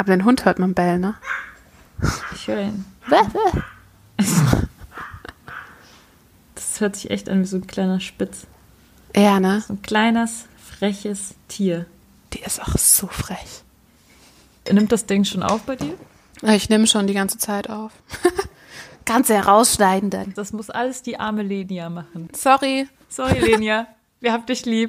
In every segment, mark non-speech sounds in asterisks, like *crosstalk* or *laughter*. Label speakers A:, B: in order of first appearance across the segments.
A: Aber den Hund hört man bellen, ne?
B: Ich höre ihn. Das hört sich echt an wie so ein kleiner Spitz.
A: Ja, ne?
B: So ein kleines, freches Tier.
A: Die ist auch so frech.
B: Nimmt das Ding schon auf bei dir?
A: Ich nehme schon die ganze Zeit auf. *laughs* Kannst du herausschneiden dann.
B: Das muss alles die arme Lenia machen.
A: Sorry.
B: Sorry, Lenia. Wir haben dich lieb.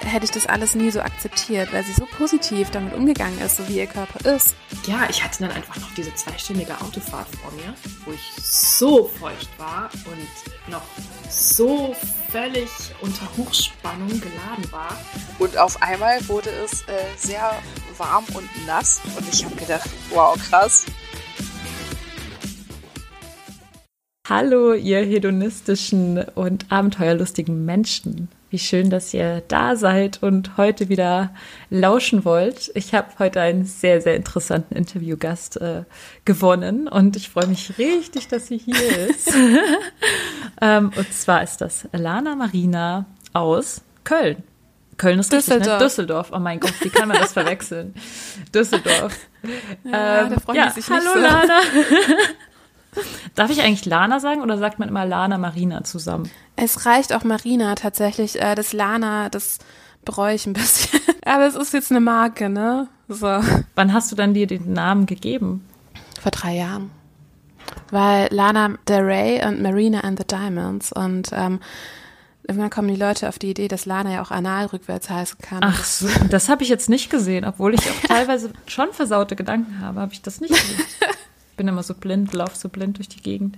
A: hätte ich das alles nie so akzeptiert, weil sie so positiv damit umgegangen ist, so wie ihr Körper ist.
C: Ja, ich hatte dann einfach noch diese zweistündige Autofahrt vor mir, wo ich so feucht war und noch so völlig unter Hochspannung geladen war.
D: Und auf einmal wurde es äh, sehr warm und nass und ich habe gedacht, wow, krass.
B: Hallo, ihr hedonistischen und abenteuerlustigen Menschen. Wie schön, dass ihr da seid und heute wieder lauschen wollt. Ich habe heute einen sehr, sehr interessanten Interviewgast äh, gewonnen und ich freue mich richtig, dass sie hier ist. *laughs* ähm, und zwar ist das Lana Marina aus Köln. Köln ist Düsseldorf. Richtig, ne? Düsseldorf. Oh mein Gott, wie kann man das verwechseln? *laughs* Düsseldorf.
A: Ja, ähm, da freuen
B: ja,
A: sich
B: hallo
A: nicht so.
B: Lana. *laughs* Darf ich eigentlich Lana sagen oder sagt man immer Lana Marina zusammen?
A: Es reicht auch Marina tatsächlich. Äh, das Lana, das bereue ich ein bisschen. *laughs* Aber es ist jetzt eine Marke, ne? So.
B: Wann hast du dann dir den Namen gegeben?
A: Vor drei Jahren. Weil Lana Del Rey und Marina and the Diamonds und ähm, irgendwann kommen die Leute auf die Idee, dass Lana ja auch anal rückwärts heißen kann.
B: Ach so, das habe ich jetzt nicht gesehen, obwohl ich auch *laughs* teilweise schon versaute Gedanken habe, habe ich das nicht gesehen. *laughs* Ich bin immer so blind, laufe so blind durch die Gegend.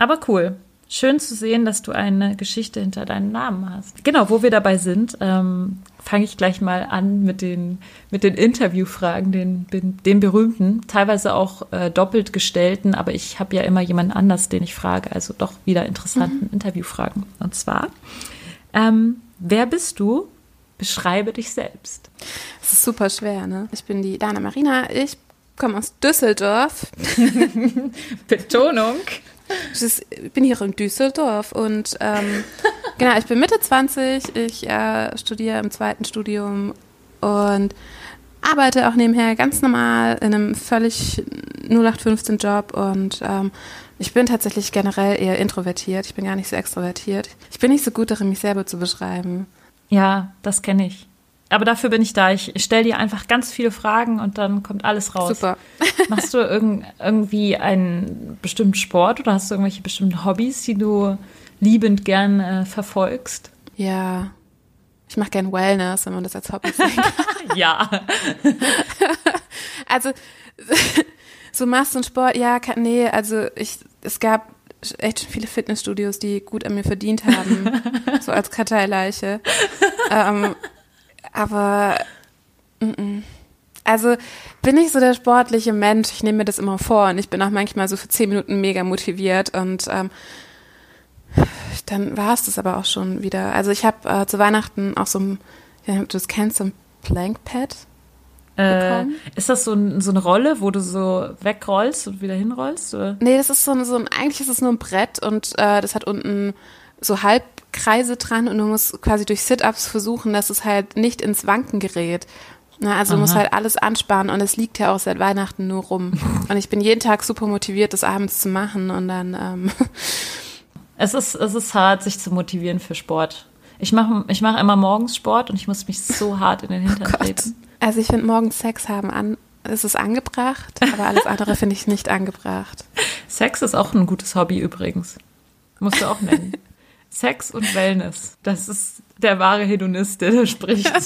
B: Aber cool. Schön zu sehen, dass du eine Geschichte hinter deinem Namen hast. Genau, wo wir dabei sind, ähm, fange ich gleich mal an mit den, mit den Interviewfragen, den, den berühmten, teilweise auch äh, doppelt gestellten, aber ich habe ja immer jemanden anders, den ich frage, also doch wieder interessanten Interviewfragen. Und zwar, ähm, wer bist du? Beschreibe dich selbst.
A: Das ist super schwer, ne? Ich bin die Dana Marina, ich komme aus Düsseldorf. *laughs*
B: Betonung.
A: Ich bin hier in Düsseldorf und ähm, *laughs* genau, ich bin Mitte 20, ich äh, studiere im zweiten Studium und arbeite auch nebenher ganz normal in einem völlig 0815-Job und ähm, ich bin tatsächlich generell eher introvertiert. Ich bin gar nicht so extrovertiert. Ich bin nicht so gut darin, mich selber zu beschreiben.
B: Ja, das kenne ich. Aber dafür bin ich da. Ich stelle dir einfach ganz viele Fragen und dann kommt alles raus.
A: Super. *laughs*
B: Machst du irg irgendwie einen bestimmten Sport oder hast du irgendwelche bestimmten Hobbys, die du liebend gern äh, verfolgst?
A: Ja. Ich mache gern Wellness, wenn man das als Hobby sehen kann. *laughs* *laughs*
B: ja.
A: also, so machst du einen Sport? Ja, kann, nee, also ich, es gab echt viele Fitnessstudios, die gut an mir verdient haben, so als Karteileiche. ähm, aber mm also bin ich so der sportliche Mensch. Ich nehme mir das immer vor und ich bin auch manchmal so für zehn Minuten mega motiviert und ähm, dann war es das aber auch schon wieder. Also ich habe äh, zu Weihnachten auch so ein, ja, du das kennst, so ein Plank Pad.
B: Äh, ist das so, ein, so, eine Rolle, wo du so wegrollst und wieder hinrollst? Oder?
A: Nee, das ist so ein, so ein, eigentlich ist es nur ein Brett und äh, das hat unten so Halbkreise dran und du musst quasi durch Sit-Ups versuchen, dass es halt nicht ins Wanken gerät. Na, also du musst halt alles anspannen und es liegt ja auch seit Weihnachten nur rum. *laughs* Und ich bin jeden Tag super motiviert, das abends zu machen und dann. Ähm *laughs*
B: es, ist, es ist hart, sich zu motivieren für Sport. Ich mache ich mach immer morgens Sport und ich muss mich so hart in den *laughs* Hintern
A: Oh
B: treten.
A: Also ich finde morgens Sex haben an, es ist angebracht, aber alles andere finde ich nicht angebracht.
B: Sex ist auch ein gutes Hobby übrigens. Musst du auch nennen. Sex und Wellness. Das ist der wahre Hedonist, der da spricht. *laughs*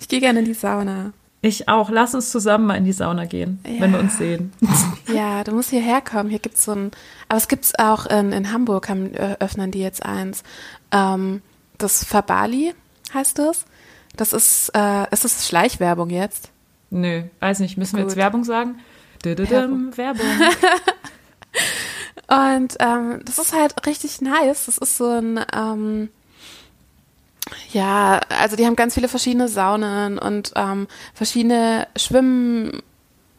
A: Ich gehe gerne in die Sauna.
B: Ich auch. Lass uns zusammen mal in die Sauna gehen,
A: Ja.
B: wenn wir uns sehen. *laughs*
A: Ja, du musst hierher kommen. Hier gibt's so ein, aber es gibt's auch in, in Hamburg, haben, äh, öffnen die jetzt eins. Ähm, das Fabali heißt das. Das ist, äh, ist das Schleichwerbung jetzt?
B: Nö, weiß nicht. Müssen wir
A: Gut.
B: jetzt Werbung sagen? Werbung. Werbung. *laughs*
A: Und ähm, das ist halt richtig nice. Das ist so ein, ähm, Ja, also die haben ganz viele verschiedene Saunen und ähm, verschiedene Schwimmen,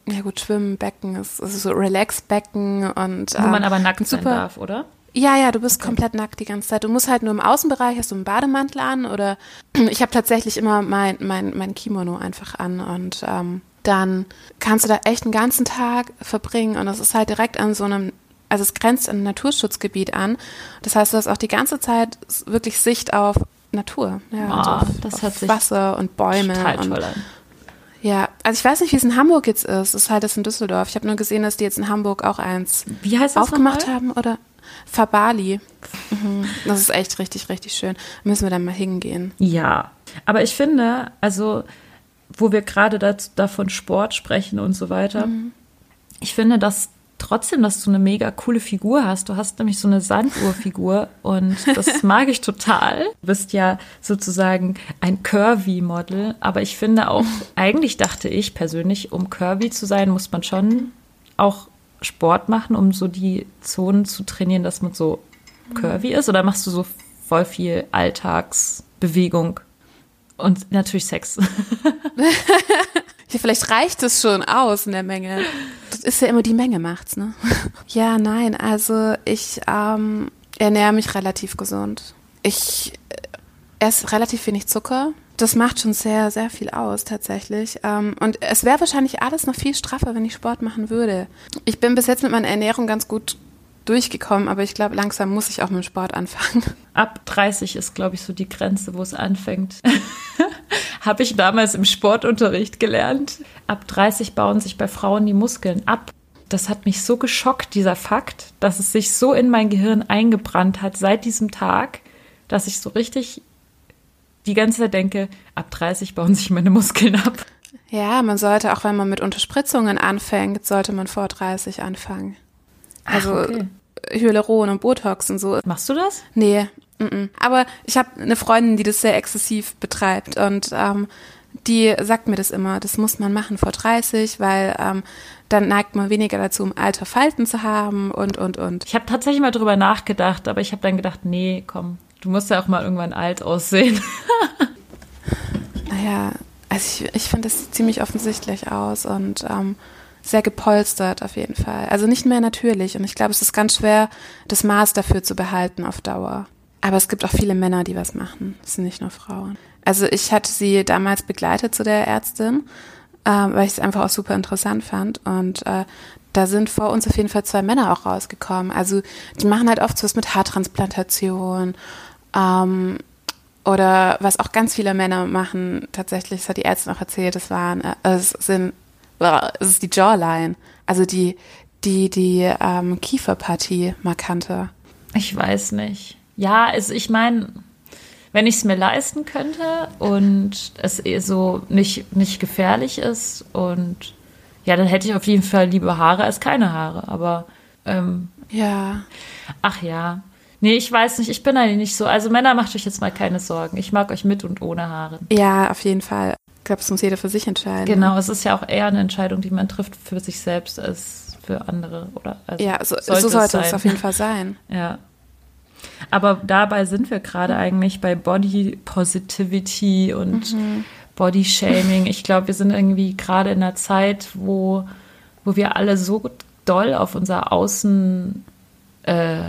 A: ja gut, Schwimmbecken, ist, ist so Relaxbecken und
B: Wo man
A: ähm,
B: aber nackt sein
A: super-
B: darf, oder?
A: Ja, ja, du bist komplett nackt die ganze Zeit. Du musst halt nur im Außenbereich, hast du einen Bademantel an oder *clears throat* ich habe tatsächlich immer mein, mein, mein Kimono einfach an und ähm, dann kannst du da echt einen ganzen Tag verbringen und das ist halt direkt an so einem, also es grenzt an ein Naturschutzgebiet an. Das heißt, du hast auch die ganze Zeit wirklich Sicht auf Natur. Ja,
B: Ah,
A: also auf,
B: das
A: auf Wasser und Bäume.
B: Total
A: und,
B: toll an.
A: ja, also ich weiß nicht, wie es in Hamburg jetzt ist. Es ist halt das in Düsseldorf. Ich habe nur gesehen, dass die jetzt in Hamburg auch eins
B: Wie heißt das
A: aufgemacht haben oder Fabali. Mhm. Das ist echt richtig, richtig schön. Müssen wir dann mal hingehen.
B: Ja, aber ich finde, also, wo wir gerade davon Sport sprechen und so weiter, ich finde, dass trotzdem, dass du eine mega coole Figur hast. Du hast nämlich so eine Sanduhrfigur *laughs* und das mag ich total. Du bist ja sozusagen ein Curvy-Model, aber ich finde auch, *laughs* eigentlich dachte ich persönlich, um Curvy zu sein, muss man schon auch Sport machen, um so die Zonen zu trainieren, dass man so curvy ist? Oder machst du so voll viel Alltagsbewegung und natürlich Sex? *laughs*
A: Ja, vielleicht reicht es schon aus in der Menge. Das ist ja immer die Menge macht's, ne? *laughs* Ja, nein, also ich ähm, ernähre mich relativ gesund. Ich äh, esse relativ wenig Zucker. Das macht schon sehr, sehr viel aus tatsächlich. Ähm, und es wäre wahrscheinlich alles noch viel straffer, wenn ich Sport machen würde. Ich bin bis jetzt mit meiner Ernährung ganz gut durchgekommen, aber ich glaube, langsam muss ich auch mit dem Sport anfangen.
B: Ab 30 ist, glaube ich, so die Grenze, wo es anfängt. *laughs* Habe ich damals im Sportunterricht gelernt. Ab 30 bauen sich bei Frauen die Muskeln ab. Das hat mich so geschockt, dieser Fakt, dass es sich so in mein Gehirn eingebrannt hat seit diesem Tag, dass ich so richtig die ganze Zeit denke, ab 30 bauen sich meine Muskeln ab.
A: Ja, man sollte, auch wenn man mit Unterspritzungen anfängt, sollte man vor 30 anfangen. Also
B: Ach, okay.
A: Hyaluron und Botox und so.
B: Machst du das?
A: Nee, mm -mm. aber ich habe eine Freundin, die das sehr exzessiv betreibt und ähm, die sagt mir das immer, das muss man machen vor 30, weil ähm, dann neigt man weniger dazu, im Alter Falten zu haben und, und, und.
B: Ich habe tatsächlich mal drüber nachgedacht, aber ich habe dann gedacht, nee, komm, du musst ja auch mal irgendwann alt aussehen. *laughs*
A: Naja, also ich, ich finde, das sieht ziemlich offensichtlich aus und ähm, sehr gepolstert auf jeden Fall. Also nicht mehr natürlich und ich glaube, es ist ganz schwer, das Maß dafür zu behalten auf Dauer. Aber es gibt auch viele Männer, die was machen. Es sind nicht nur Frauen. Also ich hatte sie damals begleitet zu der Ärztin, ähm, weil ich es einfach auch super interessant fand. Und äh, da sind vor uns auf jeden Fall zwei Männer auch rausgekommen. Also die machen halt oft was mit Haartransplantation. Ähm, oder was auch ganz viele Männer machen, tatsächlich, das hat die Ärztin auch erzählt, das waren, äh, es sind, äh, es ist die Jawline, also die, die, die ähm, Kieferpartie markanter.
B: Ich weiß nicht. Ja, also ich meine, wenn ich es mir leisten könnte und es eh so nicht, nicht gefährlich ist und ja, dann hätte ich auf jeden Fall lieber Haare als keine Haare. Aber ähm,
A: Ja,
B: ach ja. Nee, ich weiß nicht, ich bin eigentlich nicht so. Also Männer, macht euch jetzt mal keine Sorgen. Ich mag euch mit und ohne Haare.
A: ja, auf jeden Fall. Ich glaube, das muss jeder für sich entscheiden.
B: Genau, es ist ja auch eher eine Entscheidung, die man trifft für sich selbst als für andere. Oder also
A: Ja, so sollte, so sollte es
B: sein.
A: auf jeden Fall sein. *laughs*
B: Ja. Aber dabei sind wir gerade eigentlich bei Body Positivity und Body Shaming. Ich glaube, wir sind irgendwie gerade in einer Zeit, wo, wo wir alle so doll auf unser Außen äh,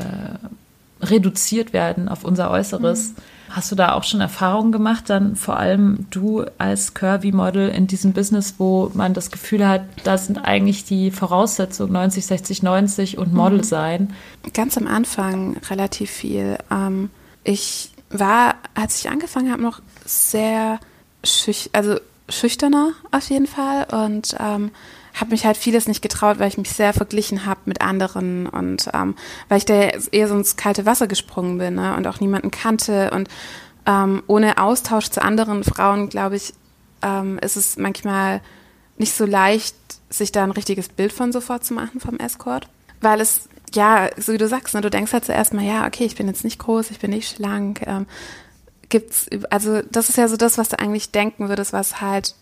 B: reduziert werden, auf unser Äußeres. Hast du da auch schon Erfahrungen gemacht, dann vor allem du als Curvy-Model in diesem Business, wo man das Gefühl hat, das sind eigentlich die Voraussetzungen 90, 60, 90 und Model sein?
A: Ganz am Anfang relativ viel. Ähm, ich war, als ich angefangen habe, noch sehr schüch also schüchterner auf jeden Fall und ähm, habe mich halt vieles nicht getraut, weil ich mich sehr verglichen habe mit anderen und ähm, weil ich da eher so ins kalte Wasser gesprungen bin ne, und auch niemanden kannte und ähm, ohne Austausch zu anderen Frauen, glaube ich, ähm, ist es manchmal nicht so leicht, sich da ein richtiges Bild von sofort zu machen vom Escort, weil es ja, so wie du sagst, ne, du denkst halt zuerst mal, ja, okay, ich bin jetzt nicht groß, ich bin nicht schlank. Ähm, gibt's, also das ist ja so das, was du eigentlich denken würdest, was halt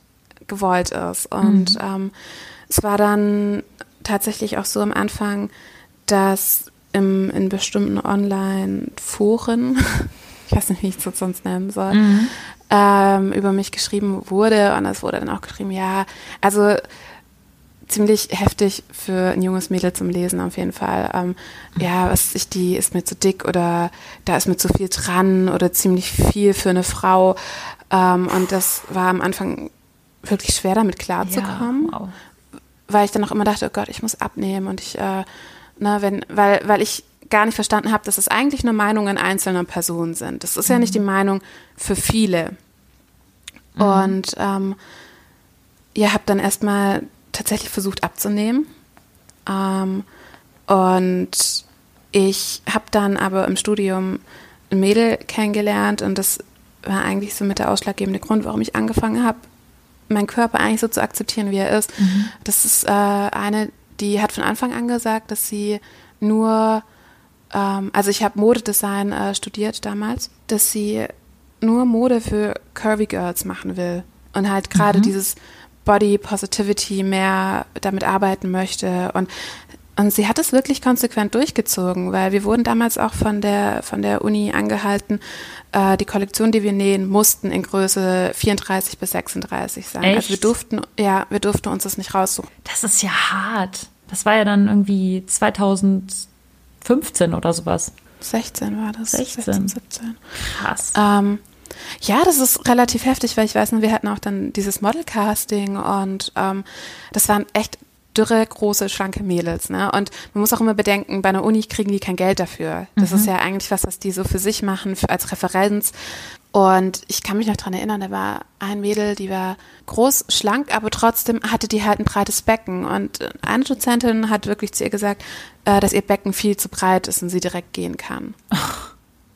A: gewollt ist. Und ähm, es war dann tatsächlich auch so am Anfang, dass im, in bestimmten Online-Foren, *laughs* ich weiß nicht, wie ich es sonst nennen soll, mhm. ähm, über mich geschrieben wurde. Und es wurde dann auch geschrieben, ja, also ziemlich heftig für ein junges Mädel zum Lesen auf jeden Fall. Ähm, ja, was ich, die ist mir zu dick oder da ist mir zu viel dran oder ziemlich viel für eine Frau. Ähm, und das war am Anfang wirklich schwer, damit klarzukommen. Ja, wow. Weil ich dann auch immer dachte, oh Gott, ich muss abnehmen und ich, äh, ne, wenn, weil, weil ich gar nicht verstanden habe, dass es eigentlich nur Meinungen einzelner Personen sind. Das ist mhm. ja nicht die mhm. Meinung für viele. Mhm. Und ähm, ihr habt dann erstmal tatsächlich versucht abzunehmen. Ähm, und ich habe dann aber im Studium ein Mädel kennengelernt und das war eigentlich so mit der ausschlaggebende Grund, warum ich angefangen habe, meinen Körper eigentlich so zu akzeptieren, wie er ist. Mhm. Das ist äh, eine, die hat von Anfang an gesagt, dass sie nur, ähm, also ich habe Modedesign äh, studiert damals, dass sie nur Mode für Curvy Girls machen will und halt gerade mhm. dieses Body Positivity mehr damit arbeiten möchte und und sie hat es wirklich konsequent durchgezogen, weil wir wurden damals auch von der, von der Uni angehalten, äh, die Kollektion, die wir nähen, mussten in Größe 34 bis 36 sein. Echt? Also wir durften, ja, wir durften uns das nicht raussuchen.
B: Das ist ja hart. Das war ja dann irgendwie 2015 oder sowas.
A: 16 war das.
B: 16.
A: 16 17. Krass. Ähm, ja, das ist relativ heftig, weil ich weiß wir hatten auch dann dieses Model-Casting und ähm, das waren echt dürre, große, schlanke Mädels. Ne? Und man muss auch immer bedenken, bei einer Uni kriegen die kein Geld dafür. Das mhm. ist ja eigentlich was, was die so für sich machen, für, als Referenz. Und ich kann mich noch dran erinnern, da war ein Mädel, die war groß, schlank, aber trotzdem hatte die halt ein breites Becken. Und eine Dozentin hat wirklich zu ihr gesagt, äh, dass ihr Becken viel zu breit ist und sie direkt gehen kann.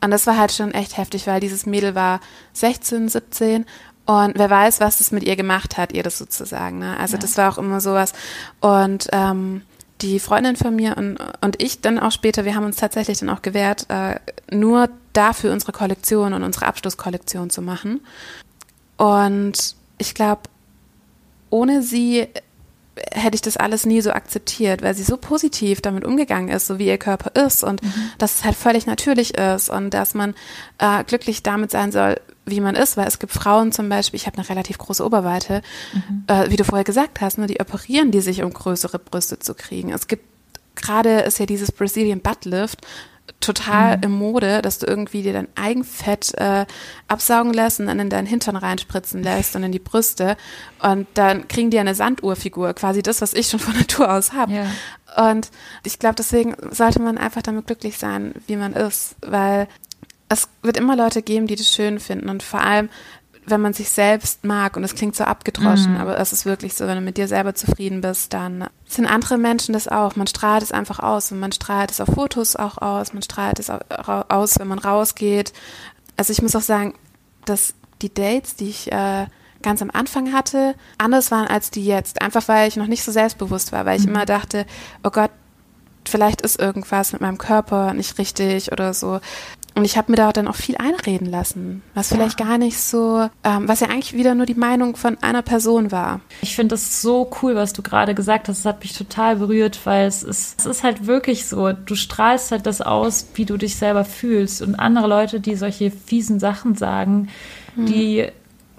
A: Und das war halt schon echt heftig, weil dieses Mädel war 16, 17 und wer weiß, was es mit ihr gemacht hat, ihr das sozusagen. Ne? Also ja. das war auch immer sowas. Und ähm, die Freundin von mir und, und ich dann auch später, wir haben uns tatsächlich dann auch gewehrt, äh, nur dafür unsere Kollektion und unsere Abschlusskollektion zu machen. Und ich glaube, ohne sie hätte ich das alles nie so akzeptiert, weil sie so positiv damit umgegangen ist, so wie ihr Körper ist und mhm. dass es halt völlig natürlich ist und dass man äh, glücklich damit sein soll, wie man ist, weil es gibt Frauen zum Beispiel, ich habe eine relativ große Oberweite, mhm. äh, wie du vorher gesagt hast, ne, die operieren die sich, um größere Brüste zu kriegen. Es gibt gerade ist ja dieses Brazilian Butt Lift total mhm. im Mode, dass du irgendwie dir dein Eigenfett äh, absaugen lässt und dann in deinen Hintern reinspritzen lässt und in die Brüste und dann kriegen die eine Sanduhrfigur, quasi das, was ich schon von Natur aus habe. Ja. Und ich glaube, deswegen sollte man einfach damit glücklich sein, wie man ist, weil es wird immer Leute geben, die das schön finden und vor allem, wenn man sich selbst mag und es klingt so abgedroschen, mhm. aber es ist wirklich so, wenn du mit dir selber zufrieden bist, dann sind andere Menschen das auch. Man strahlt es einfach aus und man strahlt es auf Fotos auch aus, man strahlt es aus, wenn man rausgeht. Also ich muss auch sagen, dass die Dates, die ich äh, ganz am Anfang hatte, anders waren als die jetzt. Einfach weil ich noch nicht so selbstbewusst war, weil ich mhm. immer dachte, oh Gott, vielleicht ist irgendwas mit meinem Körper nicht richtig oder so. Und ich habe mir da dann auch viel einreden lassen, was vielleicht ja. gar nicht so, ähm, was ja eigentlich wieder nur die Meinung von einer Person war.
B: Ich finde das so cool, was du gerade gesagt hast. Es hat mich total berührt, weil es ist, es ist halt wirklich so. Du strahlst halt das aus, wie du dich selber fühlst. Und andere Leute, die solche fiesen Sachen sagen, hm. die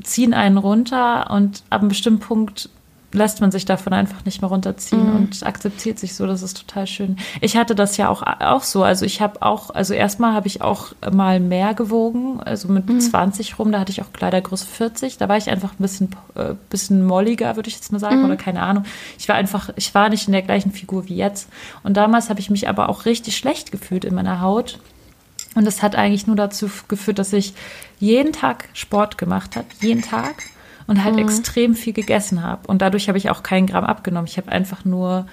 B: ziehen einen runter und ab einem bestimmten Punkt lässt man sich davon einfach nicht mehr runterziehen mhm. und akzeptiert sich so. Das ist total schön. Ich hatte das ja auch, auch so. Also ich habe auch, also erstmal habe ich auch mal mehr gewogen, also mit mhm. 20 rum, da hatte ich auch Kleidergröße 40. Da war ich einfach ein bisschen, äh, bisschen molliger, würde ich jetzt mal sagen, mhm. oder keine Ahnung. Ich war einfach, ich war nicht in der gleichen Figur wie jetzt. Und damals habe ich mich aber auch richtig schlecht gefühlt in meiner Haut. Und das hat eigentlich nur dazu geführt, dass ich jeden Tag Sport gemacht habe, jeden Tag und halt mhm. extrem viel gegessen habe. Und dadurch habe ich auch keinen Gramm abgenommen. Ich habe einfach nur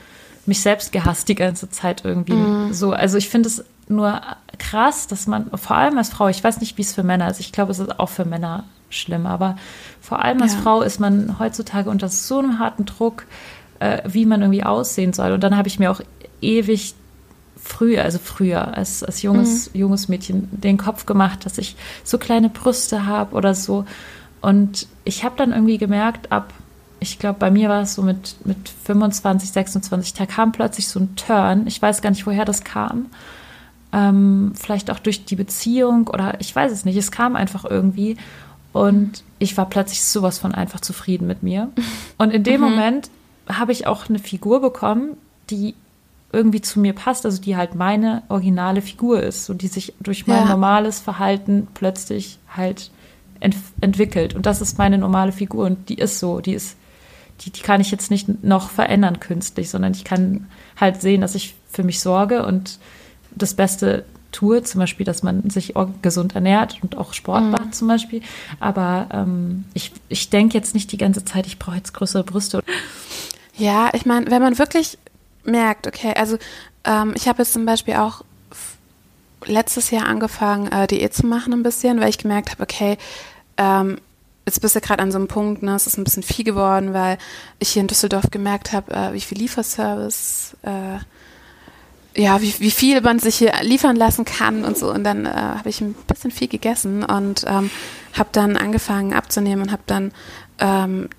B: mich selbst gehasst die ganze Zeit irgendwie. Mhm. So, also ich finde es nur krass, dass man, vor allem als Frau, ich weiß nicht, wie es für Männer ist, ich glaube, es ist auch für Männer schlimm, aber vor allem als ja. Frau ist man heutzutage unter so einem harten Druck, äh, wie man irgendwie aussehen soll. Und dann habe ich mir auch ewig früher, also früher als, als junges, mhm. junges Mädchen den Kopf gemacht, dass ich so kleine Brüste habe oder so. Und ich habe dann irgendwie gemerkt, ab, ich glaube, bei mir war es so mit, mit 25, 26, da kam plötzlich so ein Turn. Ich weiß gar nicht, woher das kam. Ähm, vielleicht auch durch die Beziehung oder ich weiß es nicht. Es kam einfach irgendwie. Und ich war plötzlich sowas von einfach zufrieden mit mir. *laughs* Und in dem mhm. Moment habe ich auch eine Figur bekommen, die irgendwie zu mir passt, also die halt meine originale Figur ist und die sich durch mein ja. normales Verhalten plötzlich halt ent entwickelt. Und das ist meine normale Figur und die ist so, die ist, die, die kann ich jetzt nicht noch verändern künstlich, sondern ich kann halt sehen, dass ich für mich sorge und das Beste tue, zum Beispiel, dass man sich gesund ernährt und auch Sport mhm. macht zum Beispiel. Aber ähm, ich, ich denke jetzt nicht die ganze Zeit, ich brauche jetzt größere Brüste.
A: Ja, ich meine, wenn man wirklich merkt, okay, also ähm, ich habe jetzt zum Beispiel auch letztes Jahr angefangen, äh, Diät zu machen ein bisschen, weil ich gemerkt habe, okay, ähm, jetzt bist du gerade an so einem Punkt, ne, es ist ein bisschen viel geworden, weil ich hier in Düsseldorf gemerkt habe, äh, wie viel Lieferservice, äh, ja, wie, wie viel man sich hier liefern lassen kann und so. Und dann äh, habe ich ein bisschen viel gegessen und ähm, habe dann angefangen abzunehmen und habe dann ähm,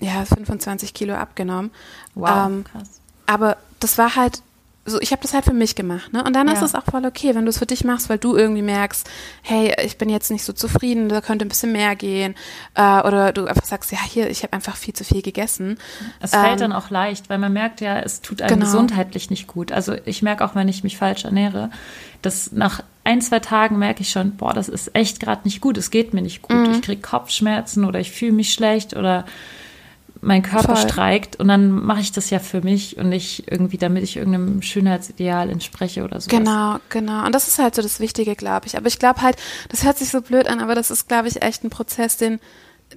A: ja 25 Kilo abgenommen.
B: Wow, ähm, krass.
A: Aber das war halt so, ich habe das halt für mich gemacht, ne? Und dann ja. ist es auch voll okay, wenn du es für dich machst, weil du irgendwie merkst, hey, ich bin jetzt nicht so zufrieden, da könnte ein bisschen mehr gehen, äh, oder du einfach sagst, ja, hier, ich habe einfach viel zu viel gegessen.
B: Es ähm, fällt dann auch leicht, weil man merkt ja, es tut einem genau. gesundheitlich nicht gut. Also ich merke auch, wenn ich mich falsch ernähre, dass nach ein, zwei Tagen merke ich schon, boah, das ist echt gerade nicht gut, es geht mir nicht gut, mhm. ich kriege Kopfschmerzen oder ich fühle mich schlecht oder mein Körper Voll. streikt und dann mache ich das ja für mich und nicht irgendwie, damit ich irgendeinem Schönheitsideal entspreche oder so.
A: Genau, genau. Und das ist halt so das Wichtige, glaube ich. Aber ich glaube halt, das hört sich so blöd an, aber das ist, glaube ich, echt ein Prozess, den,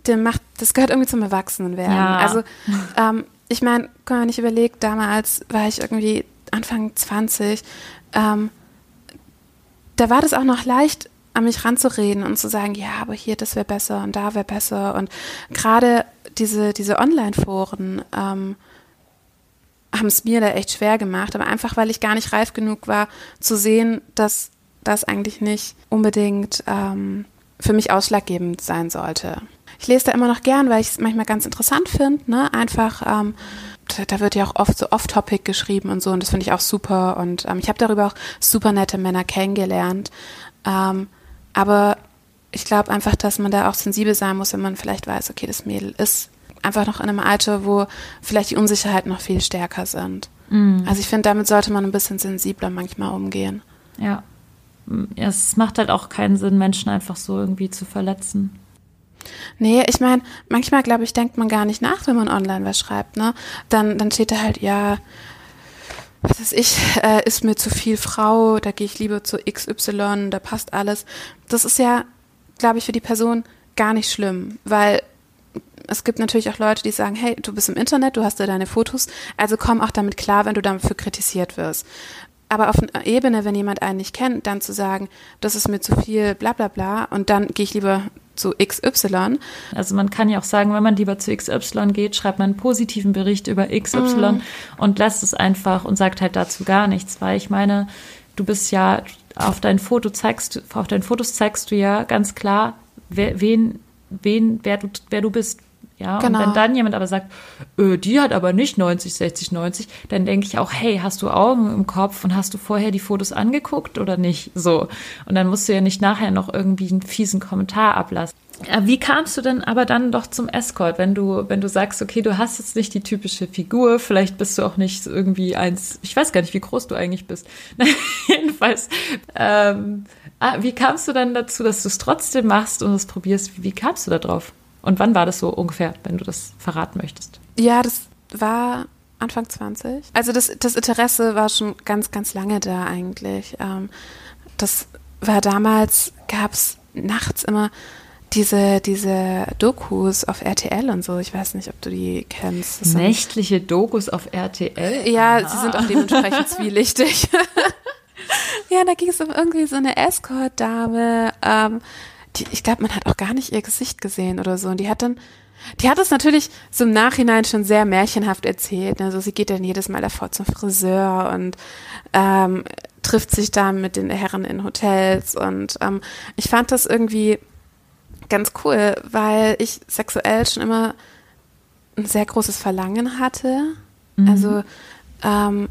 A: den macht, das gehört irgendwie zum Erwachsenenwerden. Ja. Also, ähm, ich meine, wenn man nicht überlegt, damals war ich irgendwie Anfang 20, ähm, da war das auch noch leicht, an mich ranzureden und zu sagen, ja, aber hier, das wäre besser und da wäre besser. Und gerade diese, diese Online-Foren ähm, haben es mir da echt schwer gemacht, aber einfach, weil ich gar nicht reif genug war, zu sehen, dass das eigentlich nicht unbedingt ähm, für mich ausschlaggebend sein sollte. Ich lese da immer noch gern, weil ich es manchmal ganz interessant finde. Ne? Einfach, ähm, da, wird ja auch oft so off-topic geschrieben und so, und das finde ich auch super. Und ähm, ich habe darüber auch super nette Männer kennengelernt. Ähm, aber ich glaube einfach, dass man da auch sensibel sein muss, wenn man vielleicht weiß, okay, das Mädel ist einfach noch in einem Alter, wo vielleicht die Unsicherheiten noch viel stärker sind. Mhm. Also ich finde, damit sollte man ein bisschen sensibler manchmal umgehen.
B: Ja. Es macht halt auch keinen Sinn, Menschen einfach so irgendwie zu verletzen.
A: Nee, ich meine, manchmal, glaube ich, denkt man gar nicht nach, wenn man online was schreibt, ne? Dann, dann steht da halt, ja, was weiß ich, äh, ist mir zu viel Frau, da gehe ich lieber zu XY, da passt alles. Das ist ja, glaube ich, für die Person gar nicht schlimm, weil es gibt natürlich auch Leute, die sagen, hey, du bist im Internet, du hast da deine Fotos, also komm auch damit klar, wenn du dafür kritisiert wirst. Aber auf einer Ebene, wenn jemand einen nicht kennt, dann zu sagen, das ist mir zu viel, bla bla bla, und dann gehe ich lieber zu XY.
B: Also man kann ja auch sagen, wenn man lieber zu XY geht, schreibt man einen positiven Bericht über XY mm. und lässt es einfach und sagt halt dazu gar nichts, weil ich meine, du bist ja auf deinen Foto zeigst, auf deinen Fotos zeigst du ja ganz klar, wer, wen, wen, wer du, wer du bist. Ja, genau. und wenn dann jemand aber sagt, öh, die hat aber nicht 90, 60, 90, dann denke ich auch, hey, hast du Augen im Kopf und hast du vorher die Fotos angeguckt oder nicht? So. Und dann musst du ja nicht nachher noch irgendwie einen fiesen Kommentar ablassen. Wie kamst du denn aber dann doch zum Escort, wenn du, wenn du sagst, okay, du hast jetzt nicht die typische Figur, vielleicht bist du auch nicht irgendwie eins, ich weiß gar nicht, wie groß du eigentlich bist. *laughs* Jedenfalls, ähm, ah, wie kamst du dann dazu, dass du es trotzdem machst und es probierst? Wie, wie kamst du da drauf? Und wann war das so ungefähr, wenn du das verraten möchtest?
A: Ja, das war Anfang 20. Also das, das Interesse war schon ganz, ganz lange da eigentlich. Ähm, das war damals, gab es nachts immer diese, diese Dokus auf RTL und so. Ich weiß nicht, ob du die kennst.
B: Das Nächtliche Dokus auf RTL?
A: Ja, Aha. sie sind auch dementsprechend zwielichtig. *laughs* ja, da ging es um irgendwie so eine Escort-Dame, ähm, die, ich glaube, man hat auch gar nicht ihr Gesicht gesehen oder so. Und die hat dann, die hat es natürlich so im Nachhinein schon sehr märchenhaft erzählt. Also sie geht dann jedes Mal davor zum Friseur und ähm, trifft sich da mit den Herren in Hotels. Und ähm, ich fand das irgendwie ganz cool, weil ich sexuell schon immer ein sehr großes Verlangen hatte. Mhm. Also ähm,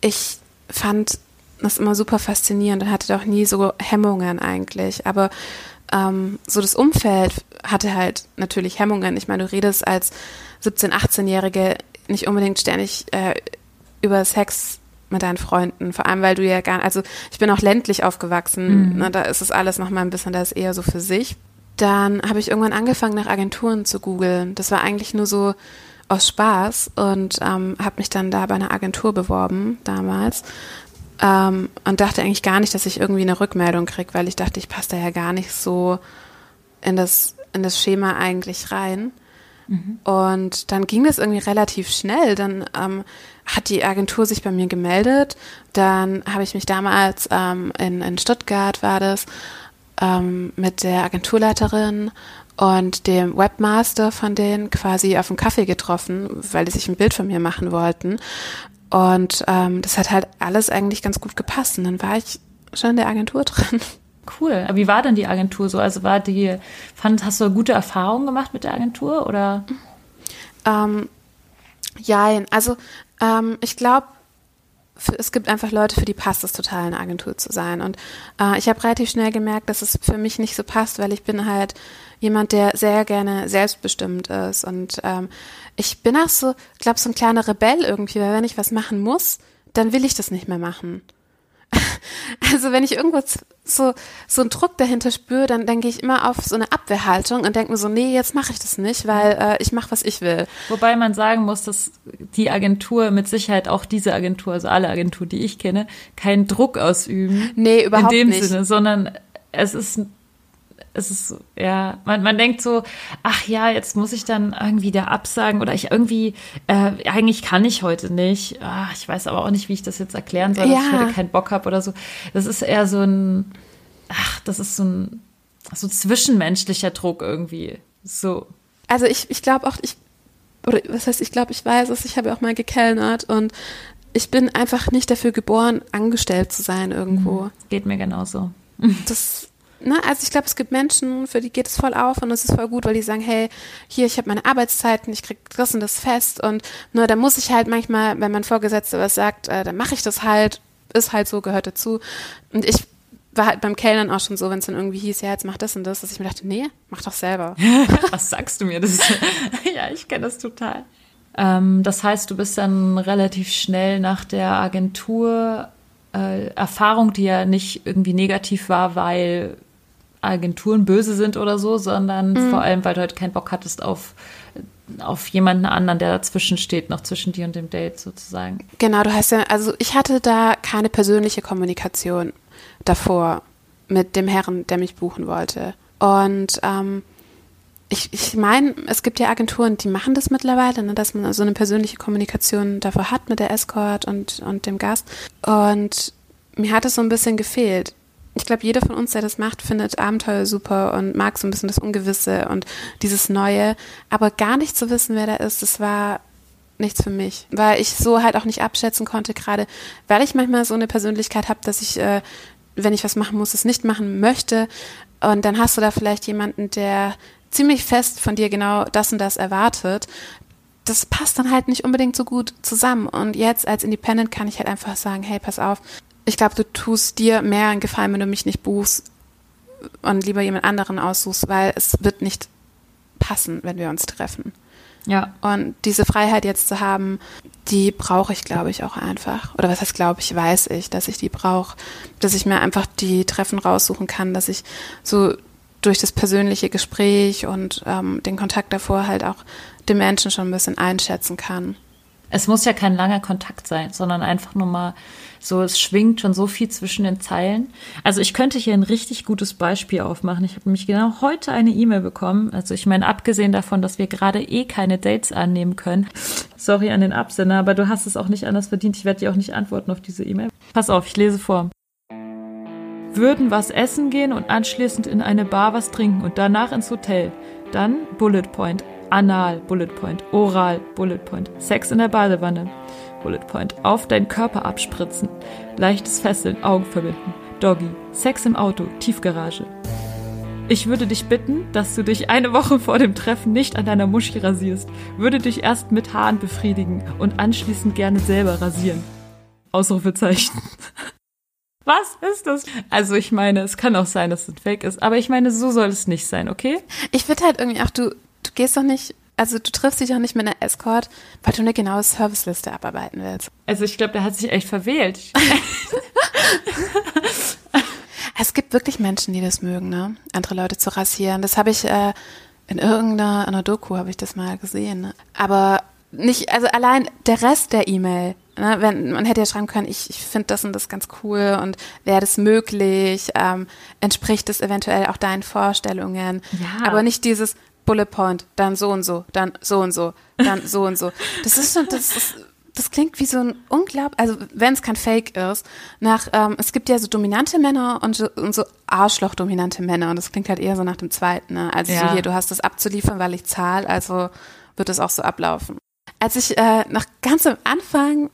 A: ich fand das immer super faszinierend und hatte auch nie so Hemmungen eigentlich. Aber ähm, so das Umfeld hatte halt natürlich Hemmungen. Ich meine, du redest als 17-, 18-Jährige nicht unbedingt ständig äh, über Sex mit deinen Freunden, vor allem weil du ja gar, also ich bin auch ländlich aufgewachsen, mhm. ne, da ist es alles noch mal ein bisschen, da ist eher so für sich. Dann habe ich irgendwann angefangen, nach Agenturen zu googeln. Das war eigentlich nur so aus Spaß und ähm, habe mich dann da bei einer Agentur beworben damals ähm, und dachte eigentlich gar nicht, dass ich irgendwie eine Rückmeldung kriege, weil ich dachte, ich passe da ja gar nicht so in das, in das Schema eigentlich rein. Mhm. Und dann ging das irgendwie relativ schnell. Dann ähm, hat die Agentur sich bei mir gemeldet. Dann habe ich mich damals ähm, in, in Stuttgart war das ähm, mit der Agenturleiterin und dem Webmaster von denen quasi auf dem Kaffee getroffen, weil die sich ein Bild von mir machen wollten. Und ähm, das hat halt alles eigentlich ganz gut gepasst. Und dann war ich schon in der Agentur *laughs* drin.
B: Cool. Aber wie war denn die Agentur so? Also war die, fand, hast du gute Erfahrungen gemacht mit der Agentur oder?
A: Ähm, ja, also ähm, ich glaube, es gibt einfach Leute, für die passt es total, eine Agentur zu sein. Und äh, ich habe relativ schnell gemerkt, dass es für mich nicht so passt, weil ich bin halt jemand, der sehr gerne selbstbestimmt ist. Und ähm, ich bin auch so, glaube so ein kleiner Rebell irgendwie, weil wenn ich was machen muss, dann will ich das nicht mehr machen. *laughs* Also wenn ich irgendwo so, so einen Druck dahinter spüre, dann, dann gehe ich immer auf so eine Abwehrhaltung und denke mir so, nee, jetzt mache ich das nicht, weil äh, ich mache, was ich will.
B: Wobei man sagen muss, dass die Agentur mit Sicherheit auch diese Agentur, also alle Agenturen, die ich kenne, keinen Druck ausüben.
A: Nee, überhaupt
B: nicht. In dem
A: nicht.
B: Sinne, sondern es ist es ist so, ja, man, man denkt so, ach ja, jetzt muss ich dann irgendwie da absagen oder ich irgendwie, äh, eigentlich kann ich heute nicht. Ach, ich weiß aber auch nicht, wie ich das jetzt erklären soll,
A: Ja.
B: dass ich heute keinen Bock habe oder so. Das ist eher so ein, ach, das ist so ein, so zwischenmenschlicher Druck irgendwie. So.
A: Also ich, ich glaube auch, ich, oder was heißt, ich glaube, ich weiß es, ich habe ja auch mal gekellnert und ich bin einfach nicht dafür geboren, angestellt zu sein irgendwo.
B: Geht mir genauso.
A: Das, ne, also ich glaube, es gibt Menschen, für die geht es voll auf und es ist voll gut, weil die sagen, hey, hier, ich habe meine Arbeitszeiten, ich krieg das und das fest und nur da muss ich halt manchmal, wenn mein Vorgesetzter was sagt, äh, dann mache ich das halt, ist halt so, gehört dazu. Und ich war halt beim Kellnern auch schon so, wenn es dann irgendwie hieß, ja, jetzt mach das und das, dass ich mir dachte, nee, mach doch selber. *laughs*
B: Was sagst du mir? Das *laughs* ja, ich kenne das total. Ähm, das heißt, du bist dann relativ schnell nach der Agentur äh, Erfahrung, die ja nicht irgendwie negativ war, weil Agenturen böse sind oder so, sondern vor allem, weil du halt keinen Bock hattest auf, auf jemanden anderen, der dazwischen steht, noch zwischen dir und dem Date sozusagen.
A: Genau, du hast ja, also ich hatte da keine persönliche Kommunikation davor mit dem Herrn, der mich buchen wollte. Und ähm, ich, ich meine, es gibt ja Agenturen, die machen das mittlerweile, ne, dass man so eine persönliche Kommunikation davor hat mit der Escort und, und dem Gast. Und mir hat es so ein bisschen gefehlt. Ich glaube, jeder von uns, der das macht, findet Abenteuer super und mag so ein bisschen das Ungewisse und dieses Neue. Aber gar nicht zu wissen, wer da ist, das war nichts für mich, weil ich so halt auch nicht abschätzen konnte, gerade weil ich manchmal so eine Persönlichkeit habe, dass ich, äh, wenn ich was machen muss, es nicht machen möchte. Und dann hast du da vielleicht jemanden, der ziemlich fest von dir genau das und das erwartet. Das passt dann halt nicht unbedingt so gut zusammen. Und jetzt als Independent kann ich halt einfach sagen, hey, pass auf, ich glaube, du tust dir mehr einen Gefallen, wenn du mich nicht buchst und lieber jemand anderen aussuchst, weil es wird nicht passen, wenn wir uns treffen.
B: Ja.
A: Und diese Freiheit jetzt zu haben, die brauche ich, glaube ich, auch einfach. Oder was heißt, glaube ich, weiß ich, dass ich die brauche. Dass ich mir einfach die Treffen raussuchen kann, dass ich so durch das persönliche Gespräch und ähm, den Kontakt davor halt auch den Menschen schon ein bisschen einschätzen kann.
B: Es muss ja kein langer Kontakt sein, sondern einfach nur mal so, es schwingt schon so viel zwischen den Zeilen. Also ich könnte hier ein richtig gutes Beispiel aufmachen. Ich habe nämlich genau heute eine E-Mail bekommen. Also ich meine, abgesehen davon, dass wir gerade eh keine Dates annehmen können. Sorry an den Absender, aber du hast es auch nicht anders verdient. Ich werde dir auch nicht antworten auf diese E-Mail. Pass auf, ich lese vor. Würden was essen gehen und anschließend in eine Bar was trinken und danach ins Hotel. Dann Bullet Point. Anal, Bullet Point. Oral, Bullet Point. Sex in der Badewanne. Bullet Point. Auf deinen Körper abspritzen. Leichtes Fesseln, Augen verbinden. Doggy. Sex im Auto, Tiefgarage. Ich würde dich bitten, dass du dich eine Woche vor dem Treffen nicht an deiner Muschi rasierst. Würde dich erst mit Haaren befriedigen und anschließend gerne selber rasieren. Ausrufezeichen. *laughs* Was ist das? Also ich meine, es kann auch sein, dass es fake ist, aber ich meine, so soll es nicht sein, okay?
A: Ich finde halt irgendwie auch, du, du gehst doch nicht, also du triffst dich auch nicht mit einer Escort, weil du eine genaue Serviceliste abarbeiten willst.
B: Also ich glaube, der hat sich echt verwählt. *laughs*
A: Es gibt wirklich Menschen, die das mögen, ne? Andere Leute zu rasieren. Das habe ich äh, in irgendeiner einer Doku habe ich das mal gesehen. Ne? Aber nicht, also allein der Rest der E-Mail. Ne? Wenn man hätte ja schreiben können, ich, ich finde das und das ganz cool und wäre das möglich, ähm, entspricht es eventuell auch deinen Vorstellungen.
B: Ja.
A: Aber nicht dieses Bullet Point, dann so und so, dann so und so, dann so und so. Das ist schon, das ist das klingt wie so ein unglaublich, also wenn es kein Fake ist, nach, ähm, es gibt ja so dominante Männer und so, und so Arschloch-dominante Männer und das klingt halt eher so nach dem zweiten. Ne? Also
B: Ja.
A: so hier, du hast das abzuliefern, weil ich zahle, also wird es auch so ablaufen. Als ich äh, noch ganz am Anfang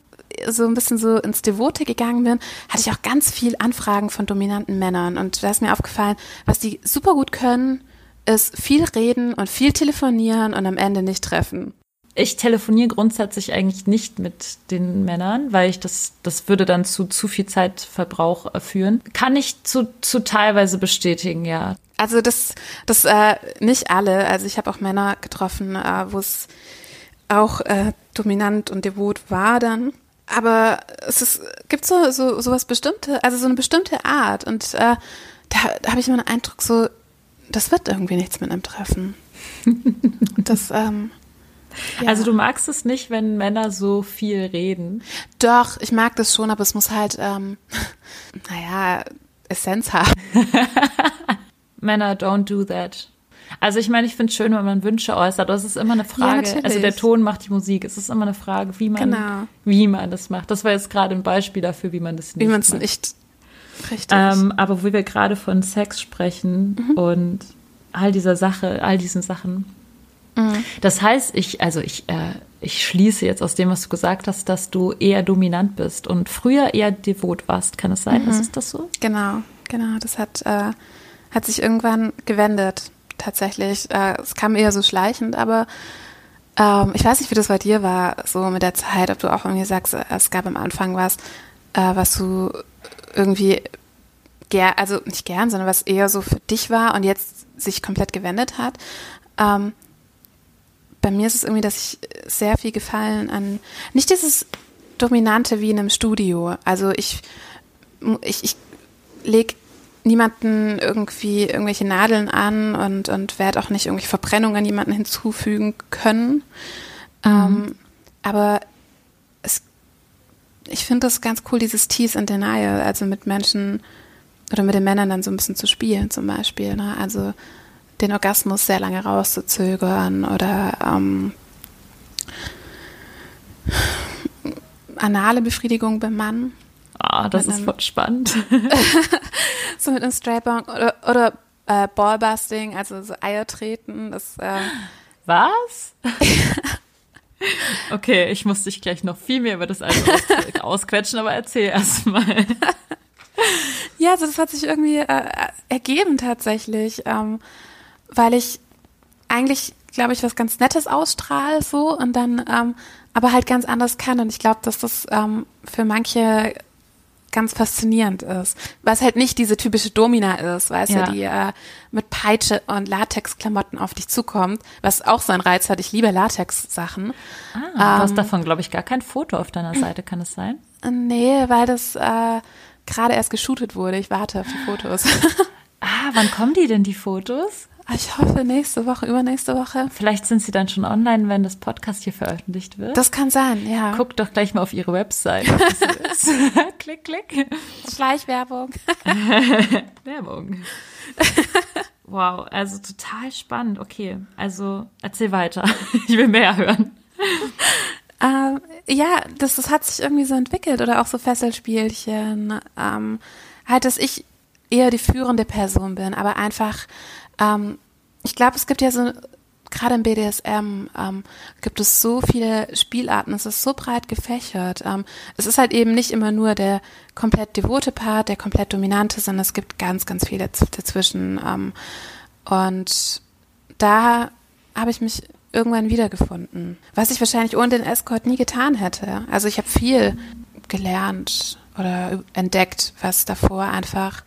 A: so ein bisschen so ins Devote gegangen bin, hatte ich auch ganz viel Anfragen von dominanten Männern und da ist mir aufgefallen, was die super gut können, ist viel reden und viel telefonieren und am Ende nicht treffen.
B: Ich telefoniere grundsätzlich eigentlich nicht mit den Männern, weil ich das, das würde dann zu zu viel Zeitverbrauch führen. Kann ich zu, zu teilweise bestätigen, ja.
A: Also das, das äh, nicht alle. Also ich habe auch Männer getroffen, äh, wo es auch äh, dominant und devot war dann. Aber es ist, gibt so, so sowas bestimmte, also so eine bestimmte Art. Und äh, da, da habe ich immer den Eindruck, so, das wird irgendwie nichts mit einem Treffen. *laughs* das, ähm, ja.
B: Also du magst es nicht, wenn Männer so viel reden.
A: Doch, ich mag das schon, aber es muss halt, ähm, *laughs* naja, Essenz haben. *laughs*
B: Männer, don't do that. Also ich meine, ich finde es schön, wenn man Wünsche äußert. aber Es ist immer eine Frage.
A: natürlich.
B: also der Ton macht die Musik. Es ist immer eine Frage, wie man,
A: Genau.
B: wie man das macht. Das war jetzt gerade ein Beispiel dafür, wie man das nicht
A: Wie man es nicht richtig.
B: Ähm, aber wo wir gerade von Sex sprechen und all dieser Sache, all diesen Sachen. Das heißt, ich, also ich, äh, ich schließe jetzt aus dem, was du gesagt hast, dass du eher dominant bist und früher eher devot warst. Kann es sein? Ist das so?
A: Genau, genau. Das hat, äh, hat sich irgendwann gewendet, tatsächlich. Äh, es kam eher so schleichend, aber ähm, ich weiß nicht, wie das bei dir war, so mit der Zeit, ob du auch irgendwie sagst, äh, es gab am Anfang was, äh, was du irgendwie gern, also nicht gern, sondern was eher so für dich war und jetzt sich komplett gewendet hat. Ähm, bei mir ist es irgendwie, dass ich sehr viel Gefallen an, nicht dieses Dominante wie in einem Studio. Also ich, ich, ich lege niemanden irgendwie irgendwelche Nadeln an und, und werde auch nicht irgendwelche Verbrennungen jemanden hinzufügen können. Ähm, aber ich finde das ganz cool, dieses Tease and Denial, also mit Menschen oder mit den Männern dann so ein bisschen zu spielen zum Beispiel. Ne? Also den Orgasmus sehr lange rauszuzögern oder ähm, anale Befriedigung beim Mann.
B: Ah, das
A: Mit
B: ist
A: einem-
B: voll spannend. *laughs*
A: So mit einem Strap-on oder, oder äh, Ballbusting, also so Eier treten. Das, äh,
B: Was? *laughs* Okay, ich muss dich gleich noch viel mehr über das aus ausquetschen, aber erzähl erst mal.
A: ja, also das hat sich irgendwie äh, ergeben tatsächlich, ähm, weil ich eigentlich, glaube ich, was ganz Nettes ausstrahle so und dann ähm, aber halt ganz anders kann. Und ich glaube, dass das ähm, für manche ganz faszinierend ist. Was halt nicht diese typische Domina ist, weißt
B: Ja.
A: du, die äh, mit Peitsche und Latexklamotten auf dich zukommt, was auch so einen Reiz hat. Ich liebe Latex-Sachen.
B: Ah, du hast davon, glaube ich, gar kein Foto auf deiner Seite, kann es sein?
A: Nee, weil das äh, gerade erst geshootet wurde. Ich warte auf die Fotos. *laughs*
B: Ah, wann kommen die denn, die Fotos?
A: Ich hoffe nächste Woche, übernächste Woche.
B: Vielleicht sind sie dann schon online, wenn das Podcast hier veröffentlicht wird.
A: Das kann sein, ja.
B: Guck doch gleich mal auf ihre Website. *laughs* *laughs* klick, klick.
A: Schleichwerbung. *laughs*
B: Werbung. Wow, also total spannend. Okay, also erzähl weiter. Ich will mehr hören.
A: Ähm, ja, das, das hat sich irgendwie so entwickelt oder auch so Fesselspielchen. Ähm, halt, dass ich eher die führende Person bin, aber einfach, ähm, ich glaube, es gibt ja so, gerade im BDSM ähm, gibt es so viele Spielarten, es ist so breit gefächert. Ähm, es ist halt eben nicht immer nur der komplett devote Part, der komplett dominante, sondern es gibt ganz, ganz viele dazwischen. Ähm, und da habe ich mich irgendwann wiedergefunden, was ich wahrscheinlich ohne den Escort nie getan hätte. Also ich habe viel gelernt oder entdeckt, was davor einfach,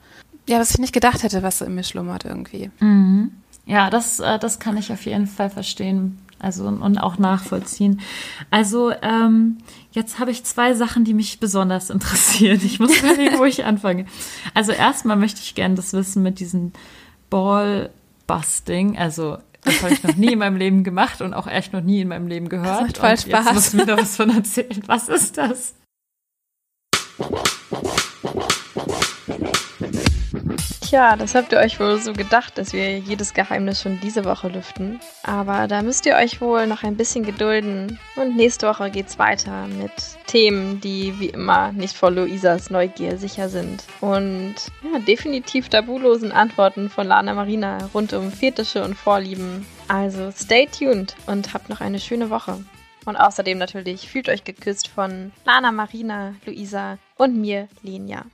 A: ja, was ich nicht gedacht hätte, was so in mir schlummert irgendwie.
B: Mhm. Ja, das, äh, das kann ich auf jeden Fall verstehen. Also und auch nachvollziehen. Also ähm, jetzt habe ich zwei Sachen, die mich besonders *laughs* interessieren. Ich muss überlegen, wo ich anfange. Also erstmal möchte ich gerne das wissen mit diesem Ballbusting. Also das habe ich noch nie in meinem Leben gemacht und auch echt noch nie in meinem Leben gehört. Das
A: macht voll
B: und
A: Spaß.
B: Jetzt musst du mir da was von erzählen. Was ist das?
E: Tja, das habt ihr euch wohl so gedacht, dass wir jedes Geheimnis schon diese Woche lüften. Aber da müsst ihr euch wohl noch ein bisschen gedulden. Und nächste Woche geht's weiter mit Themen, die wie immer nicht vor Luisas Neugier sicher sind. Und ja, definitiv tabulosen Antworten von Lana Marina rund um Fetische und Vorlieben. Also stay tuned und habt noch eine schöne Woche. Und außerdem natürlich fühlt euch geküsst von Lana Marina, Luisa und mir, Lenia.